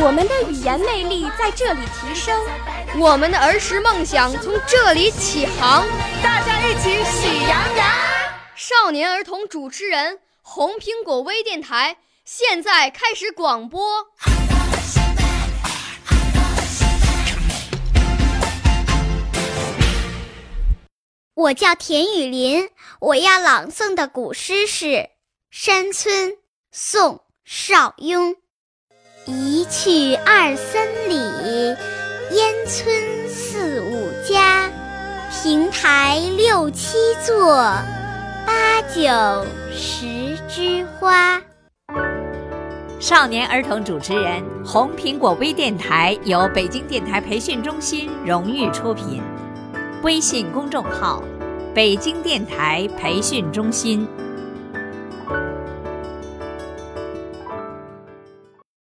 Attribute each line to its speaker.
Speaker 1: 我们的语言魅力在这里提升，
Speaker 2: 我们的儿时梦想从这里起航。
Speaker 3: 大家一起喜羊羊。
Speaker 2: 少年儿童主持人，红苹果微电台现在开始广播。
Speaker 4: 我叫田雨林，我要朗诵的古诗是《山村》，宋·邵雍。一去二三里，烟村四五家，亭台六七座，八九十枝花。
Speaker 5: 少年儿童主持人，红苹果微电台由北京电台培训中心荣誉出品。微信公众号：北京电台培训中心。